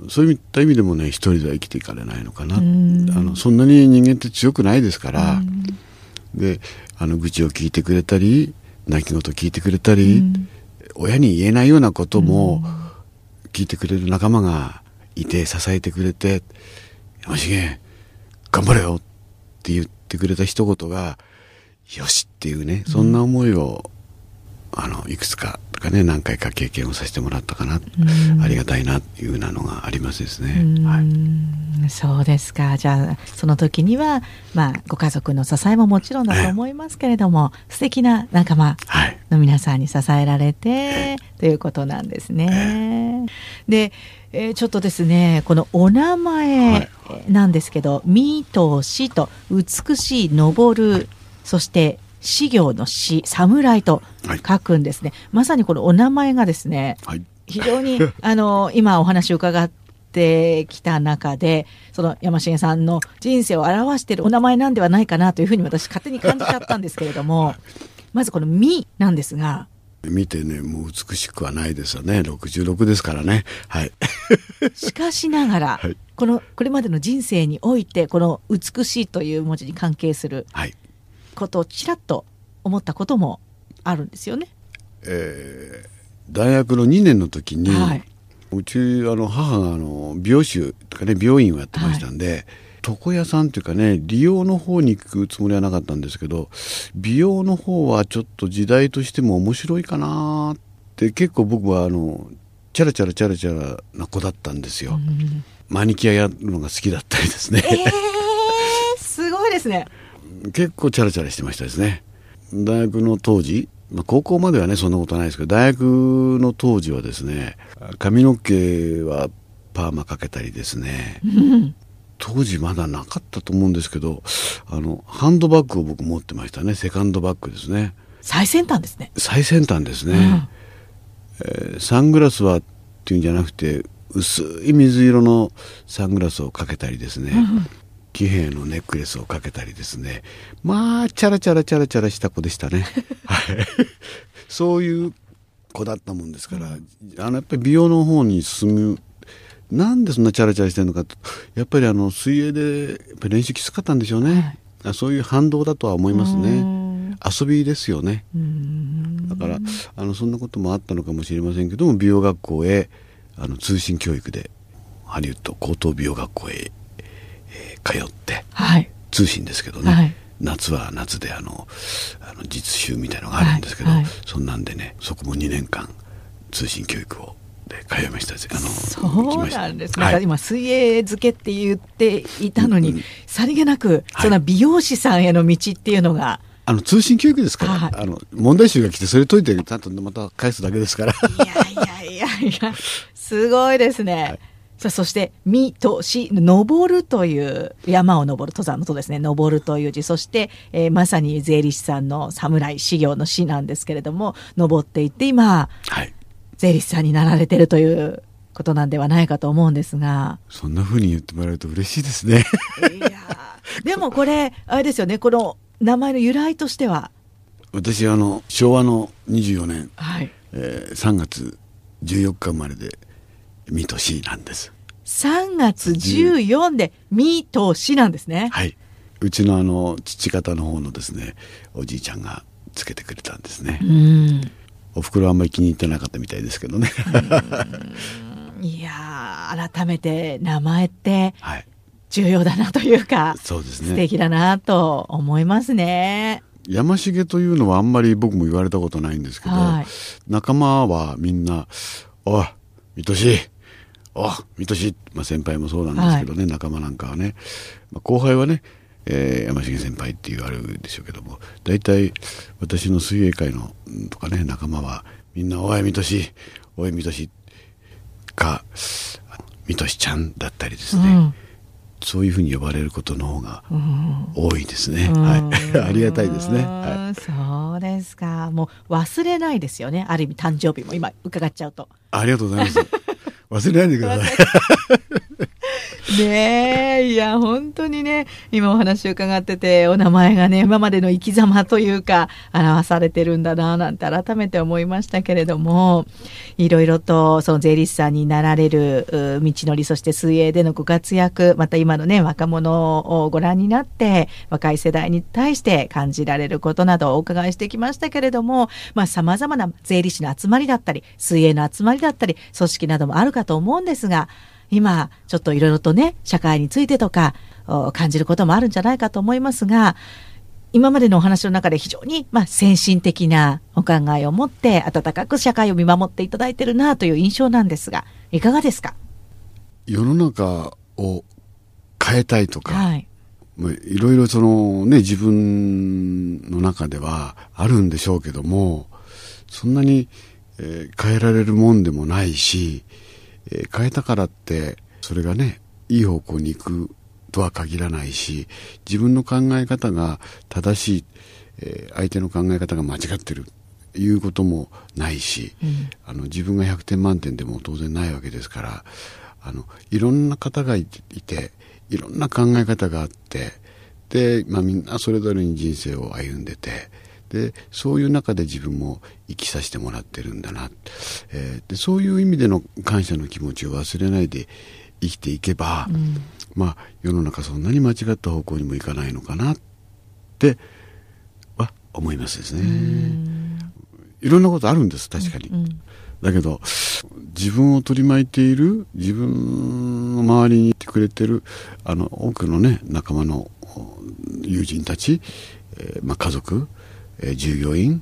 S2: そういった意味でもね一人では生きていかれないのかな、あのそんなに人間って強くないですから、であの愚痴を聞いてくれたり泣き言聞いてくれたり、親に言えないようなことも聞いてくれる仲間がいて支えてくれて「山重頑張れよ」って言ってくれた一言が、よしっていうね、そんな思いを、あの、いくつかとかね、何回か経験をさせてもらったかな、うん、ありがたいなっていうなのがありますですね。はい、
S1: そうですか。じゃあ、その時には、まあ、ご家族の支えももちろんだと思いますけれども、素敵な仲間の皆さんに支えられて、ということなんですね。で、えー、ちょっとですねこのお名前なんですけど「み」と「し」と「美しい」「登る」そして「修行の死」「侍」と書くんですね、はい、まさにこのお名前がですね、はい、非常にあの今お話を伺ってきた中でその山重さんの人生を表しているお名前なんではないかなというふうに私勝手に感じちゃったんですけれども まずこの「み」なんですが
S2: 見てねもう美しくはないですよね。66ですからね。はい。
S1: しかしながら、はい、このこれまでの人生においてこの美しいという文字に関係することをちらっと思ったこともあるんですよね、
S2: えー、大学の2年の時に、はい、うちあの母があの美容師とかね美容院をやってましたんで、はい。床屋さんというかね利用の方に行くつもりはなかったんですけど美容の方はちょっと時代としても面白いかなって結構僕はあのチャラチャラチャラチャラな子だったんですよ、うん、マニキュアやるのが好きだったりですね、
S1: えー、すごいですね
S2: 結構チャラチャラしてましたですね。大学の当時まあ、高校まではねそんなことないですけど大学の当時はですね髪の毛はパーマかけたりですね、当時まだなかったと思うんですけどあのハンドバッグを僕持ってましたね。セカンドバッグですね。
S1: 最先端ですね。
S2: 最先端ですね、うん、えー、サングラスはっていうんじゃなくて薄い水色のサングラスをかけたりですね、うん、騎兵のネックレスをかけたりですね。まあチャラチャラチャラチャラした子でしたね。はい。そういう子だったもんですから、あのやっぱり美容の方に進むなんでそんなチャラチャラしてるのかと。やっぱりあの水泳で練習きつかったんでしょうね、そういう反動だとは思いますね。遊びですよね。だからあのそんなこともあったのかもしれませんけども美容学校へあの通信教育でハリウッド高等美容学校へ、えー、通って、はい、通信ですけどね、はい、夏は夏であのあの実習みたいのがあるんですけど、はいはい、そんなんでねそこも2年間通信教育をで通いましたあの
S1: そうなんです、はい、今水泳漬けって言っていたのに、うん、さりげなく、そんな美容師さんへの道っていうのが。
S2: あの通信教育ですから、はい、あの問題集が来てそれ解いてちゃんとまた返すだけですから。い
S1: やいやいやいやすごいですね、はいさあそして「み」と「し」「登る」という山を登る登山のとですね。登るという字。そして、えー、まさに税理士さんの侍修行の詩なんですけれども登っていって今、はい、税理士さんになられてるということなんではないかと思うんですが。
S2: そんなふうに言ってもらえると嬉しいですね。いや
S1: でもこれあれですよねこの名前の由来としては？
S2: 私あの昭和の24年、はい。えー、3月14日生まれでみとしなんです。
S1: 3月14でみとしなんですね。
S2: はい。うちのあの父方の方のですね、おじいちゃんがつけてくれたんですね。お袋はあんまり気に入ってなかったみたいですけどね。
S1: いや改めて名前って重要だなというか、はい、そうですね。素敵だなと思いますね。
S2: 山重というのはあんまり僕も言われたことないんですけど、はい、仲間はみんな「おい水戸しあ水戸市、まあ、先輩もそうなんですけどね、はい、仲間なんかはね、まあ、後輩はね、えー、山重先輩って言われるでしょうけども大体私の水泳界のとかね仲間はみんな「おい水戸市おい水戸市」か「水戸市ちゃん」だったりですね、うんそういうふうに呼ばれることの方が多いですね。はい、ありがたいですね。は
S1: い、そうですか。もう忘れないですよね。ある意味誕生日も今伺っちゃうと。
S2: ありがとうございます。忘れないでください。
S1: ねえ、いや、本当にね、今お話を伺ってて、お名前がね、今までの生き様というか、表されてるんだな、なんて改めて思いましたけれども、いろいろと、その税理士さんになられる道のり、そして水泳でのご活躍、また今のね、若者をご覧になって、若い世代に対して感じられることなどをお伺いしてきましたけれども、まあ、様々な税理士の集まりだったり、水泳の集まりだったり、組織などもあるかと思うんですが、今、ちょっといろいろとね、社会についてとか、感じることもあるんじゃないかと思いますが、今までのお話の中で非常に、まあ、先進的なお考えを持って、温かく社会を見守っていただいてるなという印象なんですが、いかがですか？
S2: 世の中を変えたいとか、はい、いろいろそのね、自分の中ではあるんでしょうけども、そんなに、えー、変えられるもんでもないし、えー、変えたからってそれがねいい方向に行くとは限らないし自分の考え方が正しい、えー、相手の考え方が間違ってるいうこともないし、うん、あの自分が100点満点でも当然ないわけですからあのいろんな方がいていろんな考え方があってで、まあ、みんなそれぞれに人生を歩んでてでそういう中で自分も生きさせてもらってるんだな、えー、でそういう意味での感謝の気持ちを忘れないで生きていけば、うん、まあ世の中そんなに間違った方向にもいかないのかなっては思いますですね。いろんなことあるんです確かに。うんうん、だけど自分を取り巻いている自分の周りにいてくれてるあの多くのね仲間の友人たち、えーまあ、家族えー、従業員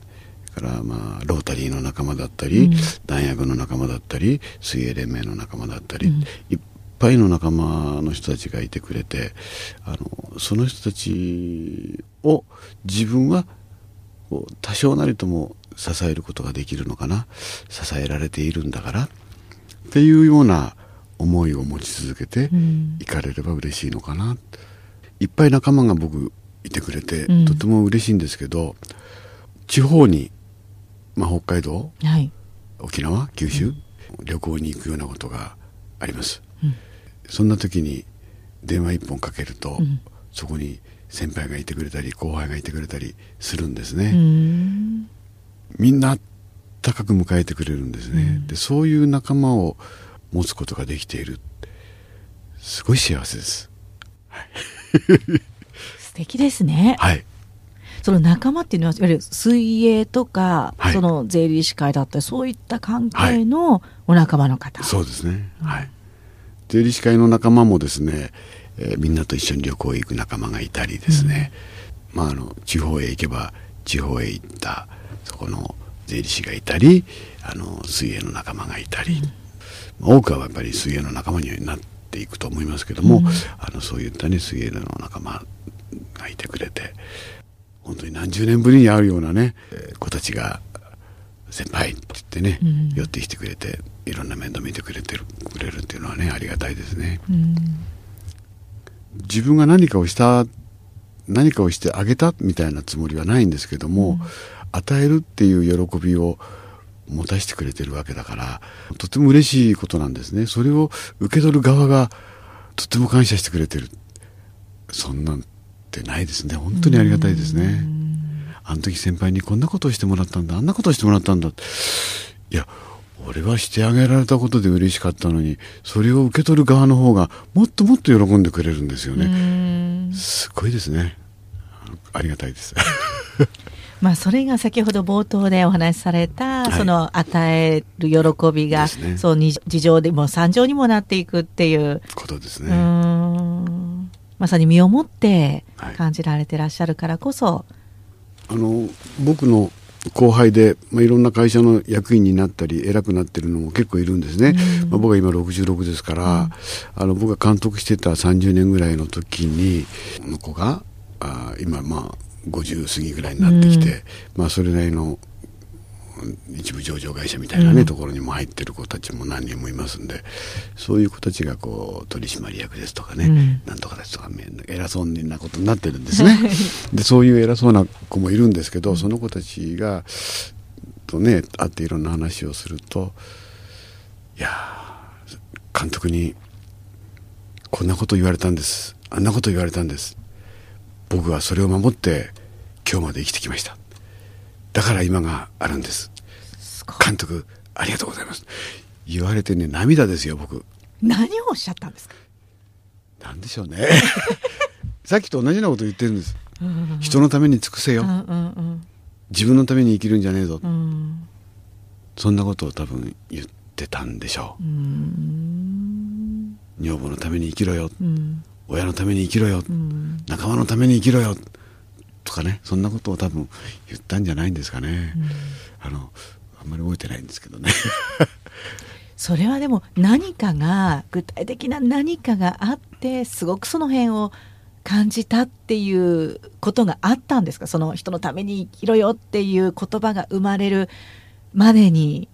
S2: からまあロータリーの仲間だったり、うん、大学の仲間だったり水泳連盟の仲間だったり、うん、いっぱいの仲間の人たちがいてくれてあのその人たちを自分は多少なりとも支えることができるのかな支えられているんだからっていうような思いを持ち続けていかれれば嬉しいのかな、うん、いっぱい仲間が僕いてくれて、とても嬉しいんですけど、地方に、まあ、北海道、はい、沖縄九州、うん、旅行に行くようなことがあります、うん、そんな時に電話一本かけると、うん、そこに先輩がいてくれたり後輩がいてくれたりするんですね。みんな高く迎えてくれるんですね、でそういう仲間を持つことができている。すごい幸せです、はい。
S1: 敵ですね。
S2: はい。
S1: その仲間っていうのは、いわゆる水泳とか、
S2: はい。
S1: その税理士会だったり、そういった関係のお仲間の方。
S2: そうですね。はい。税理士会の仲間もですね、えーみんなと一緒に旅行へ行く仲間がいたりですね、まああの地方へ行けば地方へ行ったそこの税理士がいたり、あの水泳の仲間がいたり、まあ多くはやっぱり水泳の仲間にはなっていくと思いますけども、あのそういったね水泳の仲間がいてくれて、本当に何十年ぶりに会うようなね、えー子たちが先輩って言ってね、
S1: うん。
S2: 寄ってきてくれていろんな面倒見てくれてるくれるっていうのはねありがたいですね。
S1: うん。
S2: 自分が何かをした何かをしてあげたみたいなつもりはないんですけども、与えるっていう喜びを持たせてくれてるわけだからとても嬉しいことなんですね。それを受け取る側がとても感謝してくれてる。そんなんってないですね。本当にありがたいですね。あの時先輩にこんなことをしてもらったんだ。あんなことをしてもらったんだ。いや俺はしてあげられたことで嬉しかったのにそれを受け取る側の方がもっともっと喜んでくれるんですよ
S1: う
S2: ね
S1: ん。
S2: すごいですね。ありがたいです。
S1: まあ、それが先ほど冒頭でお話しされた、
S2: はい。
S1: その与える喜びが、そうに事情でも三乗にもなっていくっていう、う
S2: ことですね
S1: まさに身をもって
S2: はい。
S1: 感じられてらっしゃるからこそ、
S2: あの僕の後輩で、まあ、いろんな会社の役員になったり偉くなってるのも結構いるんですね、
S1: うん。
S2: まあ、僕は今66ですから、あの僕が監督してた30年ぐらいの時にこの子があー今まあ50過ぎぐらいになってきて、
S1: うん。
S2: まあそれなりのうん一部上場会社みたいなね、
S1: うん。
S2: ところにも入ってる子たちも何人もいますんでそういう子たちがこう取締役ですとかね、
S1: うん。
S2: なんとかですとか偉そうなことになってるんですね。でそういう偉そうな子もいるんですけど、その子たちがとね会っていろんな話をするといやー監督にこんなこと言われたんですあんなこと言われたんです。僕はそれを守って今日まで生きてきましただから今があるんです。監督ありがとうございます。言われてね涙ですよ僕。
S1: 何をおっしゃったんですか、
S2: なんでしょうね。さっきと同じようなこと言ってるんです。
S1: うん。
S2: 人のために尽くせよ。
S1: うんうん
S2: 自分のために生きるんじゃねえぞ。
S1: うん。うん
S2: そんなことを多分言ってたんでしょ
S1: う。
S2: う女房のために生きろよ。
S1: うん。
S2: 親のために生きろよ。
S1: うん。
S2: 仲間のために生きろよとかねそんなことを多分言ったんじゃないんですかね、あのあんまり覚えてないんですけどね。
S1: それはでも何かが具体的な何かがあってすごくその辺を感じたっていうことがあったんですか？その人のために生きろよっていう言葉が生まれるまでに。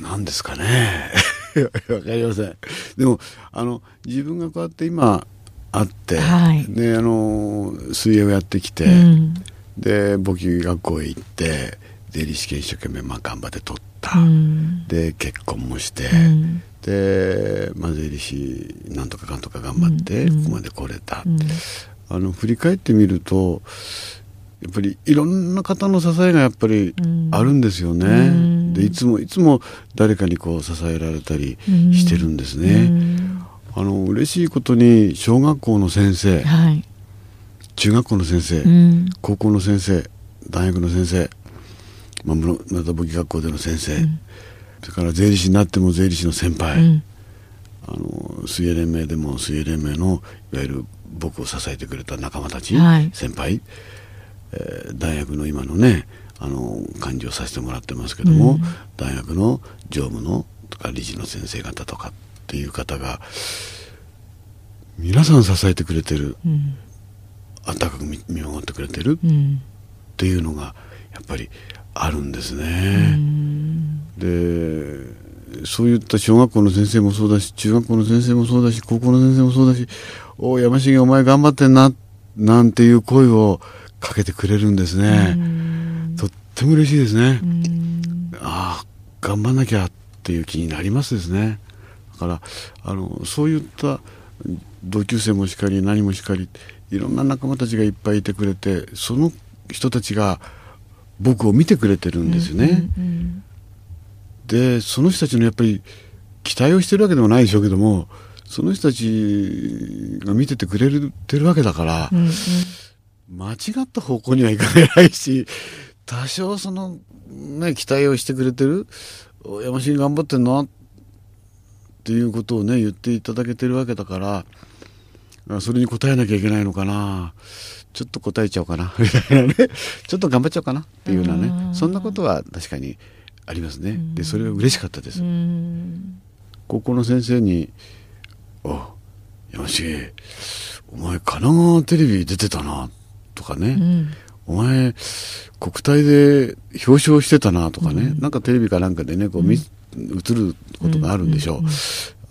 S2: 何ですかね。わかりません。でもあの自分がこうやって今あって、
S1: はい。
S2: であの水泳をやってきて、
S1: うん。
S2: で簿記学校へ行って税理士試験一生懸命まあ頑張って取った、
S1: うん。
S2: で結婚もして、
S1: うん。
S2: で、まあ、税理士なんとかかんとか頑張って
S1: うん。
S2: ここまで来れた、
S1: うん。
S2: あの振り返ってみるとやっぱりいろんな方の支えがやっぱり
S1: うん。
S2: あるんですよね、
S1: うん。
S2: でいつもいつも誰かにこう支えられたり
S1: うん。
S2: してるんですね、
S1: うん
S2: あの嬉しいことに小学校の先生
S1: はい。
S2: 中学校の先生、
S1: うん。
S2: 高校の先生大学の先生、まあ、村田簿記学校での先生、
S1: うん。
S2: それから税理士になっても税理士の先輩、
S1: うん。
S2: あの水泳連盟でも水泳連盟のいわゆる僕を支えてくれた仲間たち、
S1: はい。
S2: 先輩、えー大学の今のねあの幹事をさせてもらってますけども、
S1: うん。
S2: 大学の常務のとか理事の先生方とかっていう方が皆さん支えてくれてる
S1: うん。
S2: 温かく見見守ってくれてるっ
S1: うん。
S2: ていうのがやっぱりあるんです
S1: う
S2: ね。
S1: ん。
S2: でそういった小学校の先生もそうだし中学校の先生もそうだし高校の先生もそうだし「おい山重お前頑張ってんな」なんていう声をかけてくれるんですね、
S1: うん。
S2: とっても嬉しいですね、
S1: うん。
S2: ああ頑張んなきゃっていう気になりますですね。だからあのそういった同級生もしかり何もしかりいろんな仲間たちがいっぱいいてくれてその人たちが僕を見てくれてるんですよね、
S1: うん
S2: でその人たちのやっぱり期待をしてるわけでもないでしょうけどもその人たちが見ててくれてるわけだから、うんうん、間違った方向にはいかないし多少そのね期待をしてくれてる山重頑張ってんなっていうことをね言っていただけてるわけだからそれに応えなきゃいけないのかな。ちょっと答えちゃおうかな。みたいなね。ちょっと頑張っちゃおうかな。っていうようなね。そんなことは確かにありますね。でそれは嬉しかったです。高校の先生に「あ山重お前神奈川テレビ出てたな」とかね、うん、お前国体で表彰してたなとかね、うん、なんかテレビかなんかでねこう見、うん、映ることがあるんでしょう、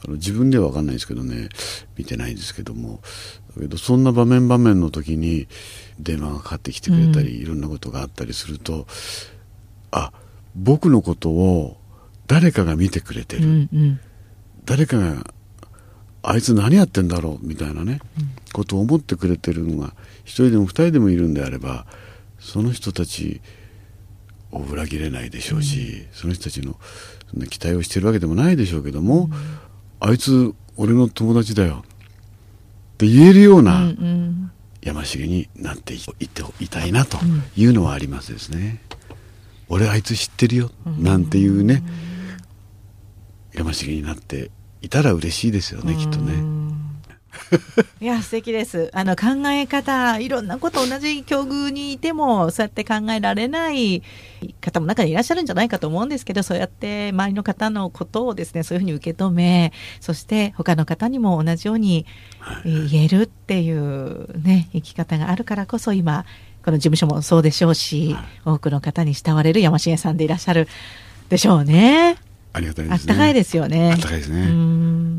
S2: あの自分では分かんないですけどね。見てないんですけども。だけどそんな場面場面の時に電話がかかってきてくれたり、いろんなことがあったりするとあ僕のことを誰かが見てくれてる、うんうん、誰かがあいつ何やってんだろうみたいなね、うん、ことを思ってくれてるのが一人でも二人でもいるんであればその人たちを裏切れないでしょうし、うん、その人たちのそんな期待をしてるわけでもないでしょうけども、うん、あいつ俺の友達だよって言えるような山重になっていっていたいなというのはありますですね。俺あいつ知ってるよなんていうね山重になっていたら嬉しいですよねきっとね。
S1: いや素敵です。あの考え方いろんなこと同じ境遇にいてもそうやって考えられない方も中にいらっしゃるんじゃないかと思うんですけどそうやって周りの方のことをですねそういうふうに受け止めそして他の方にも同じように言えるっていうね生き方があるからこそ今この事務所もそうでしょうし、多くの方に慕われる山重さんでいらっしゃるでしょうね。
S2: ありがたいです、
S1: ね。あったかいですよね。
S2: あったかいですね。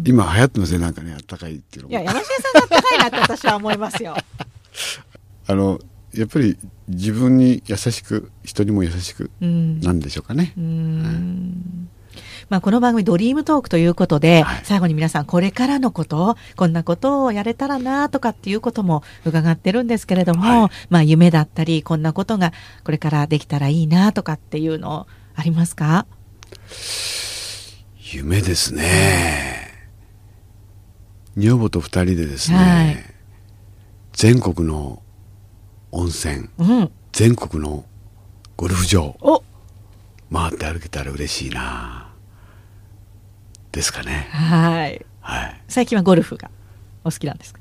S2: 今流行ってますね、なんかね、あったかいっていうの
S1: いや、山重さんがあったかいなって私は思いますよ。
S2: あの、やっぱり自分に優しく、人にも優しく、なんでしょうかね。
S1: まあ、この番組「ドリームトーク」ということで、はい、最後に皆さんこれからのことこんなことをやれたらなとかっていうことも伺ってるんですけれども、はい、まあ、夢だったりこんなことがこれからできたらいいなとかっていうのありますか？
S2: 夢ですね。女房と二人でですね、はい、全国の温泉、うん、全国のゴルフ場回って歩けたら嬉しいな。ですかね。
S1: はい。はい。最近はゴルフがお好きなんですか？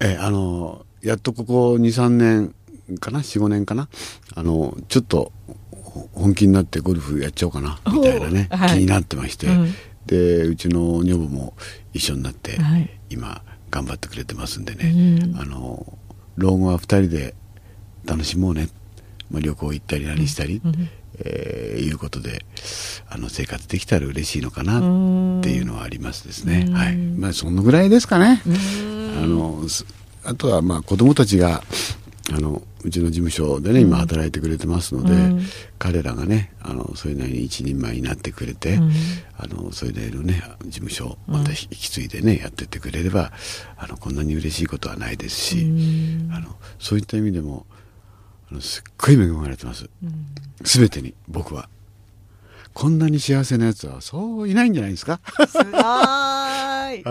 S2: えあのやっとここ23年かな？45年かな？あのちょっと本気になってゴルフやっちゃおうかなみたいなね、はい、気になってまして、うん、でうちの女房も一緒になって、はい、今頑張ってくれてますんでね、うん、あの老後は2人で楽しもうね、まあ、旅行行ったり何したり、うん、えー、いうことであの生活できたら嬉しいのかなっていうのはありますですね。はい。まあ、そのぐらいですかね。あのあとはまあ子供たちがあのうちの事務所でね今働いてくれてますので、うん、彼らがねあのそれなりに一人前になってくれて、うん、あのそれなりのね事務所また引き継いでね、やってってくれればあのこんなに嬉しいことはないですし、あのそういった意味でもあのすっごい恵まれてます、すべてに僕は。こんなに幸せなやつはそういないんじゃないですか？
S1: すごい。はい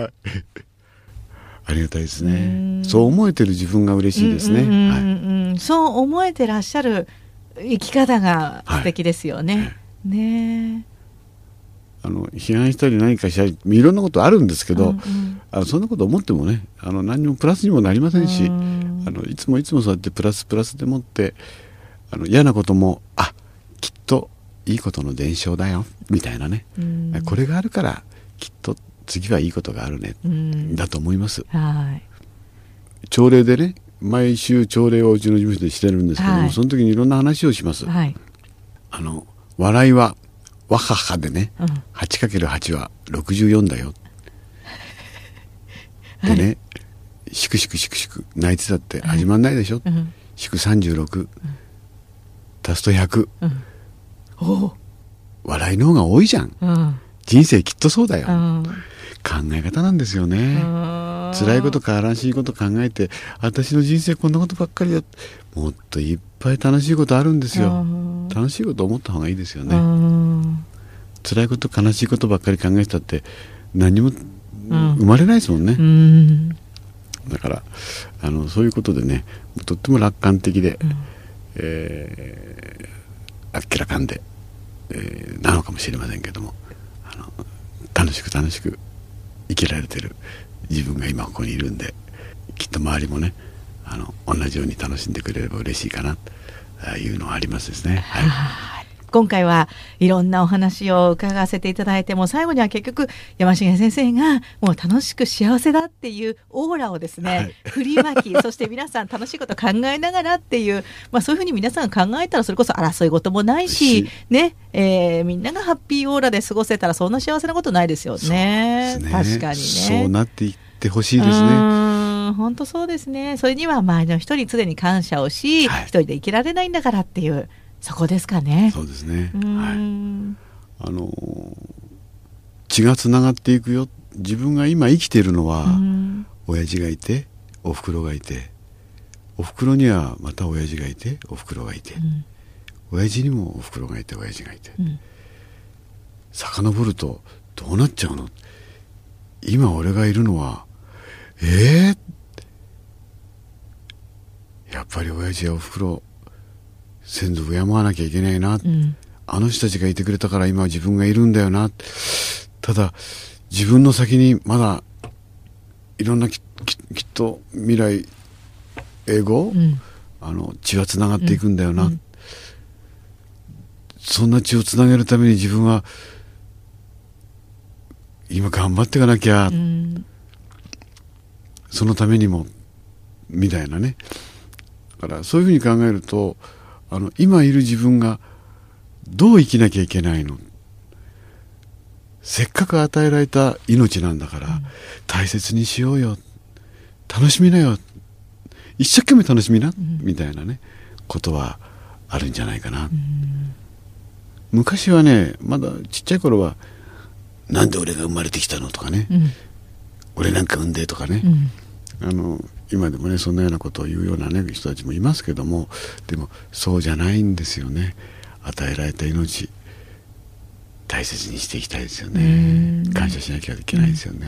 S2: ありがたいですね。そう思えてる自分が嬉しいですね。
S1: はい、そう思えてらっしゃる生き方が素敵ですよね。はい、ね
S2: あの批判したり何かしたりいろんなことあるんですけど、うんうん、あのそんなこと思ってもねあの何もプラスにもなりませんし、ん。あのいつもいつもそうやってプラスプラスでもってあの嫌なこともあきっといいことの伝承だよみたいなね、これがあるからきっと次はいいことがあるね、うん、だと思います。はい。朝礼でね毎週朝礼をうちの事務所でしてるんですけども、はい、その時にいろんな話をします。はい、あの笑いはわははでね、うん、8×8 は64だよ。でね、しくしくしくしく泣いてたって始まんないでしょ。はいうん、祝36、うん、足すと100、うん、笑いの方が多いじゃん。うん。人生きっとそうだよ、うん、考え方なんですよね。辛いことか悲しいこと考えて私の人生こんなことばっかりだ。もっといっぱい楽しいことあるんですよ。楽しいこと思った方がいいですよね。辛いこと悲しいことばっかり考えてたって何も生まれないですもんね、うん、だからあのそういうことでねとっても楽観的で、うん、えー、あっけらかんで、えー、なのかもしれませんけどもあの楽しく楽しく生きられてる自分が今ここにいるんできっと周りもねあの同じように楽しんでくれれば嬉しいかなというのはありますですね。はい
S1: 今回はいろんなお話を伺わせていただいても最後には結局山重先生がもう楽しく幸せだっていうオーラをですね、はい、振りまき そして皆さん楽しいこと考えながらっていう、まあ、そういうふうに皆さん考えたらそれこそ争い事もないし、ねえー、みんながハッピーオーラで過ごせたらそんな幸せなことないですよね。ね確かにね
S2: そうなっていってほしいですね。
S1: 本当そうですね。それには周りの人に常に感謝をし、はい、一人で生きられないんだからっていうそこですかね。
S2: そうですね。はい。あの血がつながっていくよ。自分が今生きているのは、親父がいて、お袋がいて、お袋にはまた親父がいて、お袋がいて、うん、親父にもお袋がいて、親父がいて。うん、遡るとどうなっちゃうの？今俺がいるのは、ええー、やっぱり親父やお袋先祖を敬わなきゃいけないな、うん、あの人たちがいてくれたから今自分がいるんだよな。ただ自分の先にまだいろんなきっと未来英語、うん、あの血はつながっていくんだよな、うん、そんな血をつなげるために自分は今頑張っていかなきゃ、そのためにもみたいなね。だからそういうふうに考えるとあの今いる自分がどう生きなきゃいけないの？せっかく与えられた命なんだから、うん、大切にしようよ。楽しみなよ。一生懸命楽しみな、うん、みたいなねことはあるんじゃないかな、うん、昔はねまだちっちゃい頃は「なんで俺が生まれてきたの?」とかね、俺なんか産んで」とかね、あの今でもねそんなようなことを言うような、ね、人たちもいますけどもでもそうじゃないんですよね。与えられた命大切にしていきたいですよね。感謝しなきゃいけないですよね。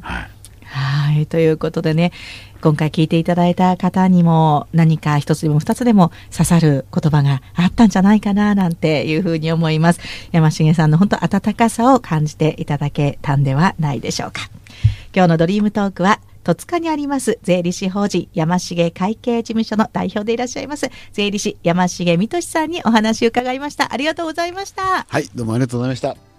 S2: はい。
S1: はい。ということでね今回聞いていただいた方にも何か一つでも二つでも刺さる言葉があったんじゃないかななんていうふうに思います。山重さんの本当温かさを感じていただけたんではないでしょうか。今日のドリームトークは戸塚にあります税理士法人山重会計事務所の代表でいらっしゃいます。税理士山重美俊さんにお話を伺いました。ありがとうございました。
S2: はいどうもありがとうございました。